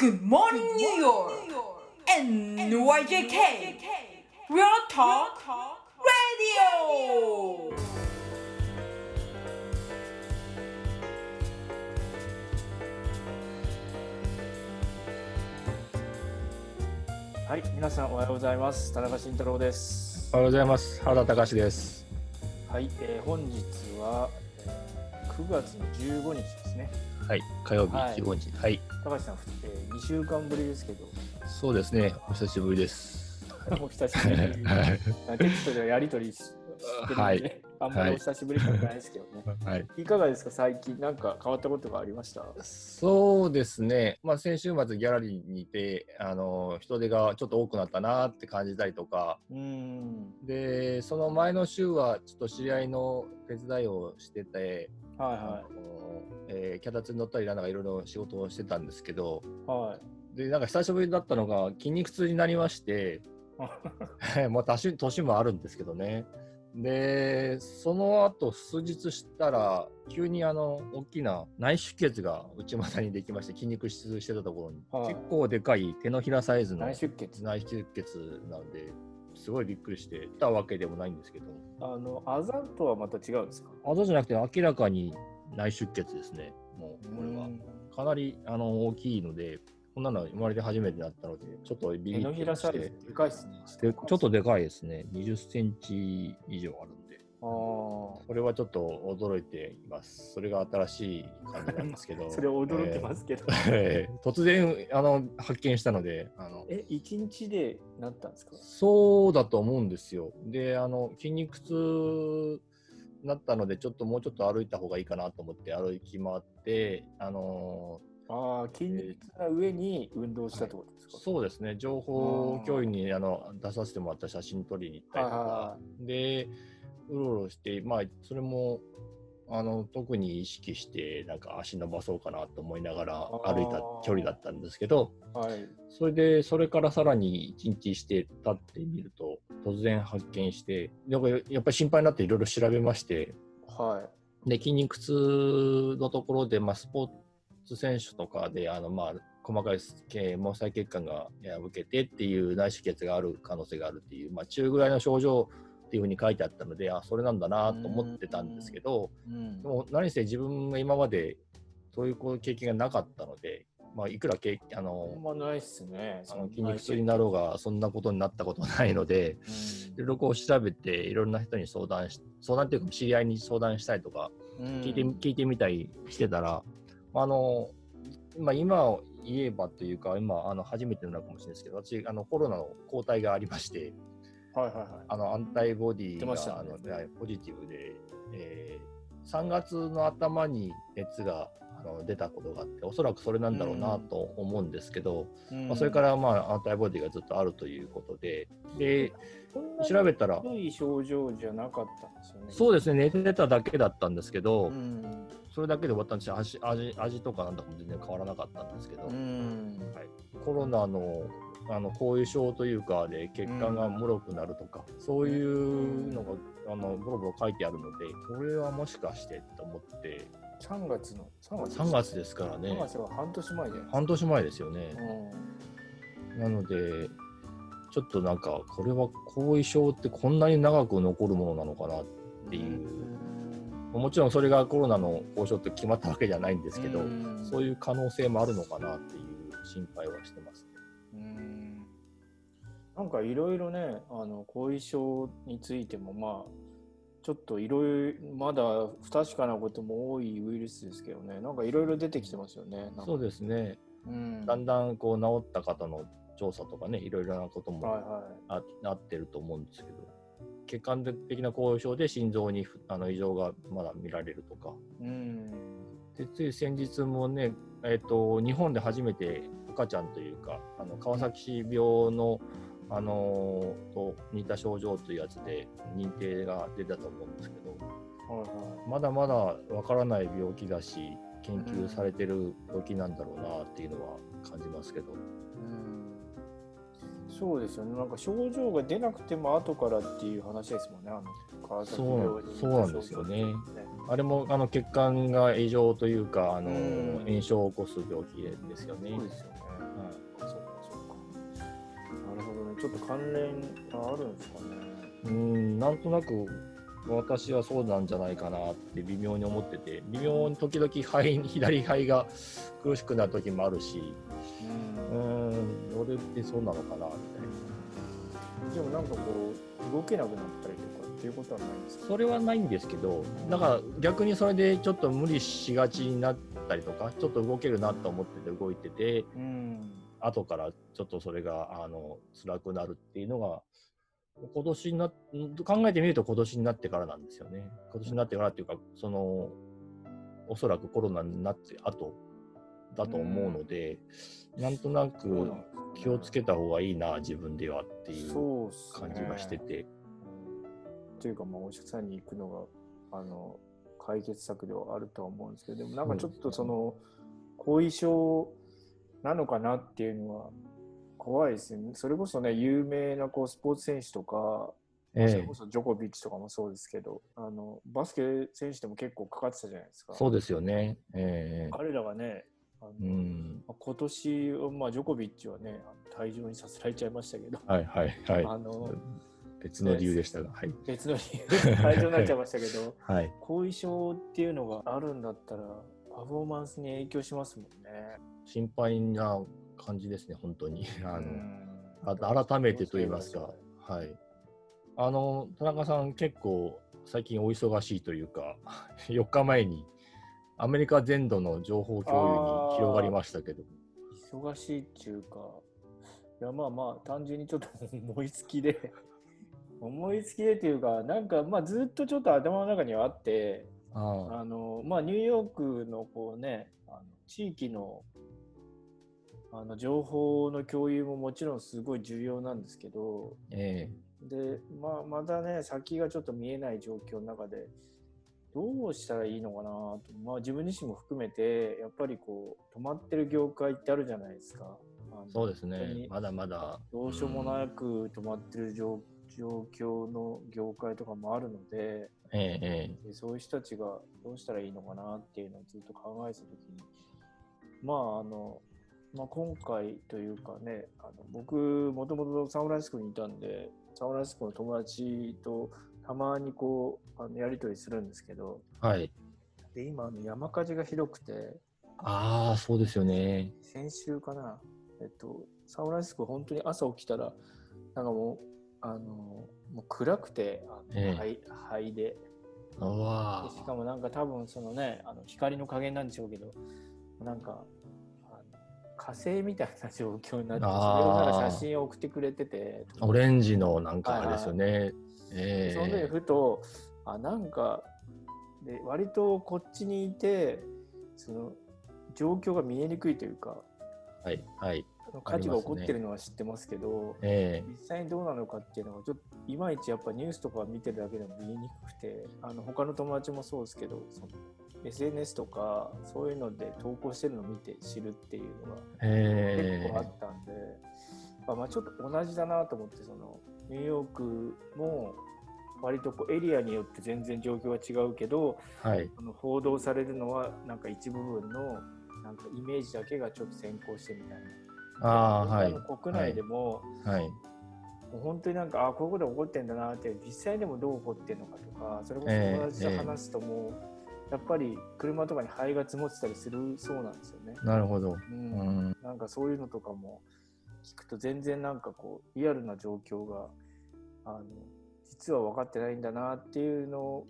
Good morning, New York! NYJK! Real Talk Radio! はい、皆さんおはようございます。田中慎太郎です。おはようございます。原田隆です。はい、えー本日は、えー9月の15日ですね。はい、火曜日はい15日。はい、高橋さん、え2週間ぶりですけど、そうですね。お久しぶりです。お久しぶり。はい、テキストではやり取りししてるんで、はいあんまりお久しぶり感ないですけどね。はい。いかがですか、最近、なんか変わったことがありました？そうですね。まあ先週末ギャラリーにいて、あの人手がちょっと多くなったなって感じたりとか、うーん、でその前の週はちょっと知り合いの手伝いをしてて、はいあのえー脚立に乗ったりなんかいろいろ仕事をしてたんですけど、はい。はい。でなんか久しぶりだったのが筋肉痛になりまして。まあ年年もあるんですけどね。で、その後数日したら、急にあの大きな内出血が内股にできまして、筋肉質してたところに、はい結構でかい手のひらサイズの内出血。内出血なので、すごいびっくりしてたわけでもないんですけど、あの、あざとはまた違うんですか？あざじゃなくて明らかに内出血ですね、もうこれは。かなりあの大きいので、こんなの生まれて初めてだったので、ちょっとビビってまして。らサイズ、でかいですね。でちょっとでかいですね。20センチ以上あるんで。あーそれはちょっと驚いています。それが新しい感じなんですけど。それ驚いてますけど。えー 突然あの発見したのであの、え、一日でなったんですか？そうだと思うんですよ。で、あの筋肉痛になったので、ちょっともうちょっと歩いた方がいいかなと思って歩き回って、あのああ、筋肉痛な上に運動したってことですか、そうですね、情報共有にあの出させてもらった写真撮りに行ったりとはいはいかは、で、うろうろして、まあ、それもあの特に意識して、なんか足伸ばそうかなと思いながら歩いた距離だったんですけど、はい。それで、それからさらに1日して経ってみると、突然発見して、なんかやっぱり心配になっていろいろ調べまして、はい。で筋肉痛のところで、まあ、スポーツ選手とかであの、まあ、細かい毛毛細血管が破けてっていう内出血がある可能性があるっていう、まあ、中ぐらいの症状っていうふうに書いてあったのであそれなんだなと思ってたんですけどうん。でも何せ自分が今までそういう経験がなかったので、まあ、いくら経あのまないっすね。あの筋肉痛になろうがそんなこと。になったことないのでいろいろこう調べていろんな人に相談し相談っていうか知り合いに相談したりとか聞いて,、聞いてみたりしてたら、あのまあ、今を言えばというか、今、あの初めてなのかもしれないですけど、私、あのコロナの抗体がありまして、はいはいはい。あのアンタイボディが、ねあのはいポジティブで、えー3月の頭に熱があの出たことがあって、おそらくそれなんだろうなと思うんですけど、まあ、それから、まあ、アンタイボディがずっとあるということで、で調べたら症状じゃなかったんですよね。そうですね、寝てただけだったんですけど、うん。それだけで終わったんですよ。味味味とかなんだかも全然変わらなかったんですけど、うん。はい、コロナのあの後遺症というかで血管がもろくなるとか、そういうのがあのボロボロ書いてあるのでこれはもしかしてと思って。3月の、3月3月ですから3ね月は半年前で。半年前ですよね、うなのでちょっとなんかこれは後遺症ってこんなに長く残るものなのかなっていう、んもちろんそれがコロナの後遺症って決まったわけじゃないんですけど、うん。そういう可能性もあるのかなっていう心配はしてます。うん。なんかいろいろね、あの後遺症についても、まあ、ちょっといろいろ、まだ不確かなことも多いウイルスですけどね、なんかいろいろ出てきてますよね。そうですね。うん。だんだんこう治った方の調査とかね、いろいろなこともはいはあなってると思うんですけど、血管的な後遺症で心臓にふあの異常がまだ見られるとか、い。うん。でつい先日もね、えっと日本で初めて赤ちゃんというか、あの川崎市病のあのと似た症状というやつで認定が出たと思うんですけど、はいはまだまだわからない病気だし、研究されてる病気なんだろうなっていうのは感じますけど。い。うん。そうですよね。なんか症状が出なくても後からっていう話ですもんね。あのそうそうなんですよねねあれもあの血管が異常というかあのうん炎症を起こす病気ですよね。そうですよね。そうかそうか。なるほどね。ちょっと関連があるんですかね。うんなんとなく私はそうなんじゃないかなって微妙に思ってて微妙に時々肺左肺が苦しくなる時もあるしううんん俺ってそうなのかなみたいな。でもなんかこう動けなくなったりとかっていうことはないんですか？それはないんですけど、だから逆にそれでちょっと無理しがちになったりとか、ちょっと動けるなと思ってて動いてて、うん。後からちょっとそれがあの辛くなるっていうのが、今年になっ考えてみると今年になってからなんですよね。今年になってからっていうか、そのおそらくコロナになって後だと思うので、なんとなく気をつけた方がいいな、自分ではっていう感じがしてて。というか、まあ、お医者さんに行くのが、あの、解決策ではあるとは思うんですけど、でもなんかちょっとその、後遺症なのかなっていうのは怖いですね。それこそね、有名なこうスポーツ選手とか、それえこそジョコビッチとかもそうですけど、あのバスケ選手でも結構かかってたじゃないですか。えそうですよね。ええ彼らがね、あのうん。まあ今年、まあ、ジョコビッチはね、退場にさせられちゃいましたけど、はいはいはい。あの別の理由でしたが、はい。別の理由で退場になっちゃいましたけど、はい。後遺症っていうのがあるんだったら、パフォーマンスに影響しますもんね。心配な感じですね、本当に。あの、改めてと言いますか、はい。あの、田中さん結構最近お忙しいというか、4日前にアメリカ全土の情報共有に広がりましたけど、忙しいっていうか、いやまあまあ、単純にちょっと思いつきで、思いつきでっていうか、なんかまあずっとちょっと頭の中にはあって、ああ。のまあ、ニューヨークのこうね、あの地域のあの情報の共有ももちろんすごい重要なんですけど、え。で、まあ、まだね、先がちょっと見えない状況の中で、どうしたらいいのかなと、まあ、自分自身も含めて、やっぱりこう、止まってる業界ってあるじゃないですか。そうですね。まだまだ。どうしようもなく止まってる状状況の業界とかもあるので、えええでそういう人たちがどうしたらいいのかなっていうのをずっと考えてたときに、まああの、まあ、今回というかね、あの僕、もともとサンフランシスコにいたんで、サンフランシスコの友達とたまにこうあのやり取りするんですけど、えはい。で今あの山火事がひどくて、ああ、そうですよね。先週かな、えっと、サンフランシスコ、本当に朝起きたら、なんかもう、あのもう暗くて、あのええ灰灰で。うわでしかもなんか多分そのねあの光の加減なんでしょうけどなんか火星みたいな状況になってそれをなんか写真を送ってくれててーオレンジのなんかあれですよね。ええその時ふとあなんかで割とこっちにいてその状況が見えにくいというかはいはい。火事が起こってるのは知ってますけどえ実際にどうなのかっていうのがちょっといまいちやっぱニュースとか見てるだけでも見えにくくてあの他の友達もそうですけどその SNS とかそういうので投稿してるのを見て知るっていうのがええ。結構あったんで、まあ、まあちょっと同じだなと思ってそのニューヨークも割とこうエリアによって全然状況が違うけどえはい。あの報道されるのはなんか一部分のなんかイメージだけがちょっと先行してみたいな。ああ、はい。国内でも、はい。もう本当になんかあこういうことが起こってんだなって実際でもどう起こってんのかとかそれこそええ友達と話すともう、やっぱり車とかに灰が積もってたりするそうなんですよね。なるほど。ううんん。なんかそういうのとかも聞くと全然なんかこうリアルな状況があの実は分かってないんだなっていうの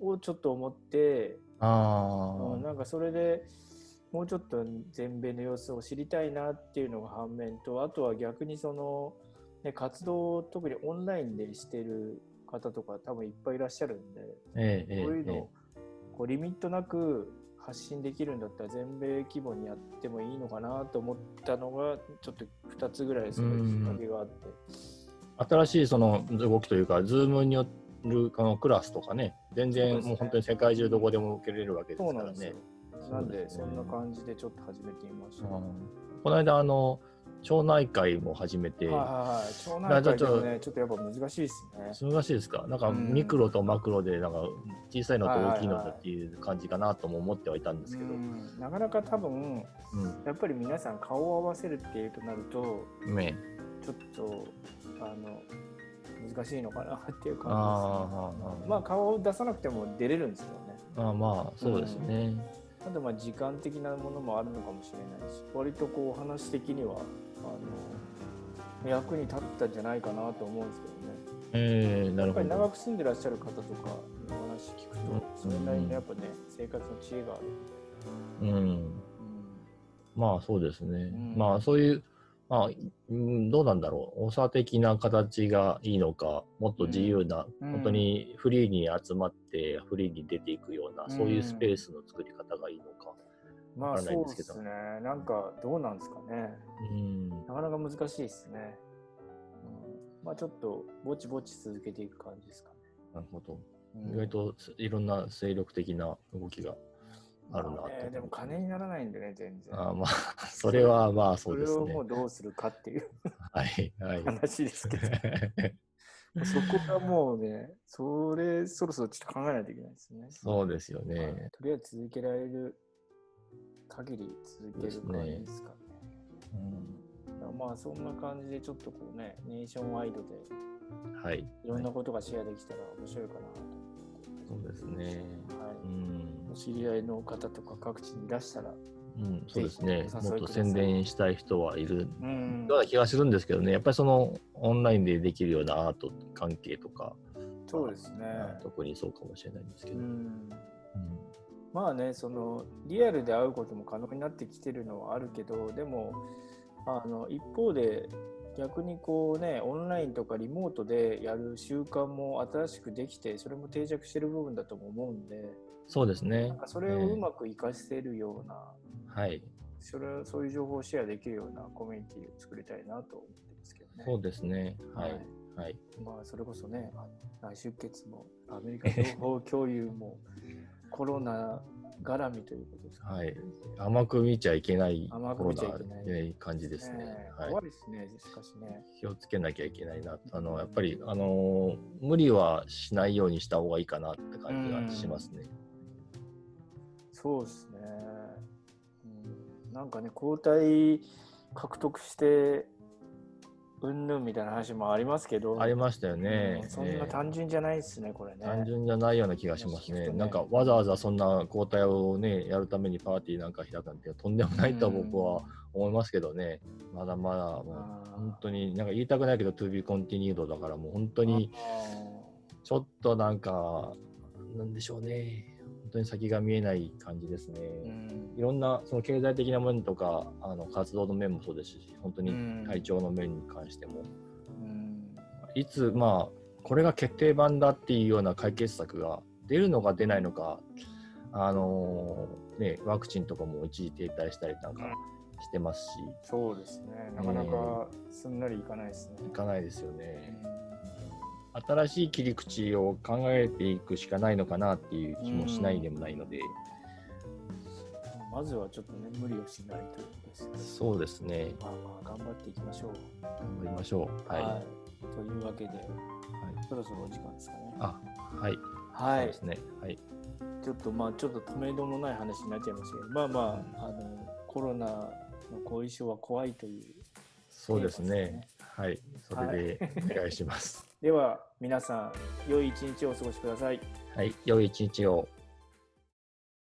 をちょっと思って、あうんなんかそれでもうちょっと全米の様子を知りたいなっていうのが反面とあとは逆にその、ね、活動を特にオンラインでしてる方とか多分いっぱいいらっしゃるんで、あ、ええええそういうのえをこうリミットなく発信できるんだったら全米規模にやってもいいのかなと思ったのがちょっと2つぐらいそういうきっかけがあって。え新しいその動きというか、ズームによるあのクラスとかね、全然もう本当に世界中どこでも受けれるわけですからね。。なんで、そんな感じでちょっと始めてみました。うんこの間あの町内会も始めて、はいはいはい。町内会でもね、ちょっとやっぱ難しいですね。難しいですか？なんかうんミクロとマクロでなんか小さいのと大きいのとっていう感じかなとも思ってはいたんですけど、うんなかなか多分、やっぱり皆さん顔を合わせるっていうとなると、うん、ねちょっと、あの、難しいのかなっていうあ感じですね。まあ顔を出さなくても出れるんですけどね。ああまあそうですね、あとまあ時間的なものもあるのかもしれないし、割とこう話的にはあの役に立ったんじゃないかなと思うんですけどね。えー、なやっぱるほどり長く住んでらっしゃる方とかの話聞くと、それなりにやっぱね、生活の知恵がある。うん。まあそうですね、ん。まあそういうまあ、うん、どうなんだろう。長的な形がいいのかもっと自由な、うん。本当にフリーに集まってフリーに出ていくような、うん。そういうスペースの作り方がいいのか、まあわからないそんですけど。うですね。なんかどうなんですかね。うん、なかなか難しいですね。うん、まあちょっとぼちぼち続けていく感じですかね。なるほど。うん。意外といろんな精力的な動きがあるなと、まあねでも金にならないんでね、全然。あーまあ それはまあそそうれですね。をもうどうするかっていう。はいはい。話ですけど、そこがもうね、それそろそろちょっと考えないといけないですね。そうですよはい。ね、とりあえず続けられる限り続ける感じですかね。うん。まあそんな感じでちょっとこうね、ネーションワイドではい。いろんなことがシェアできたら面白いかなとそうですね。はい。うん。お知り合いの方とか各地にいらしたら、うん、そうですね。もっと宣伝したい人はいるうん。ような気がするんですけどね、やっぱりそのオンラインでできるようなアート関係とか、そうですね。まあ特にそうかもしれないんですけど。うん。うん。まあね、そのリアルで会うことも可能になってきてるのはあるけど、でも、あの一方で逆にこうね、オンラインとかリモートでやる習慣も新しくできて、それも定着してる部分だとも思うんで、そうですね。それをうまく活かせるような、はい。それそういう情報をシェアできるようなコミュニティを作りたいなと思ってますけどね。そうですね。はい。はい。まあ、それこそね、内出血も、アメリカ情報共有も、コロナ絡みということですかはい。甘く見ちゃいけない甘く見ちゃいけないね感じですね。はい怖。いですね、しかしね。気をつけなきゃいけないな。あの、やっぱり、あのー無理はしないようにした方がいいかなって感じがしますね。そうですね。うん、なんかね、抗体獲得して、うんぬんみたいな話もありますけど、ありましたようね。んそんなええ単純じゃないですね、これね。単純じゃないような気がしますね。ねなんかわざわざそんな交代をね、やるためにパーティーなんか開くなんてとんでもないとは僕は思いますけどね。まだまだもう本当になんか言いたくないけど to be continued だからもう本当にちょっとなんかなんでしょうね。本当に先が見えない感じですね。うん。いろんなその経済的な面とかあの活動の面もそうですし、本当にうん。体調の面に関しても、うん。いつ、まあ、これが決定版だっていうような解決策が出るのか出ないのか、あのーね、ワクチンとかも一時停滞したりなんかしてますし、そうですね、なかなかすんなりいかないですね。いかないですよね。新しい切り口を考えていくしかないのかなっていう気もしないでもないので、まずはちょっとね、無理をしないということですね。そうですね、まあまあ、頑張っていきましょう。頑張りましょう。はい。はいというわけで、はいそろそろお時間ですかね。あ、はい。はいで。すね。はい。ちょっとまあ、ちょっと止めどもない話になっちゃいましたけど、まあまあ、あのコロナの後遺症は怖いという。そうですテーマですね。はい。それでお願いします。では、皆さん、良い一日をお過ごしください。はい。良い一日を。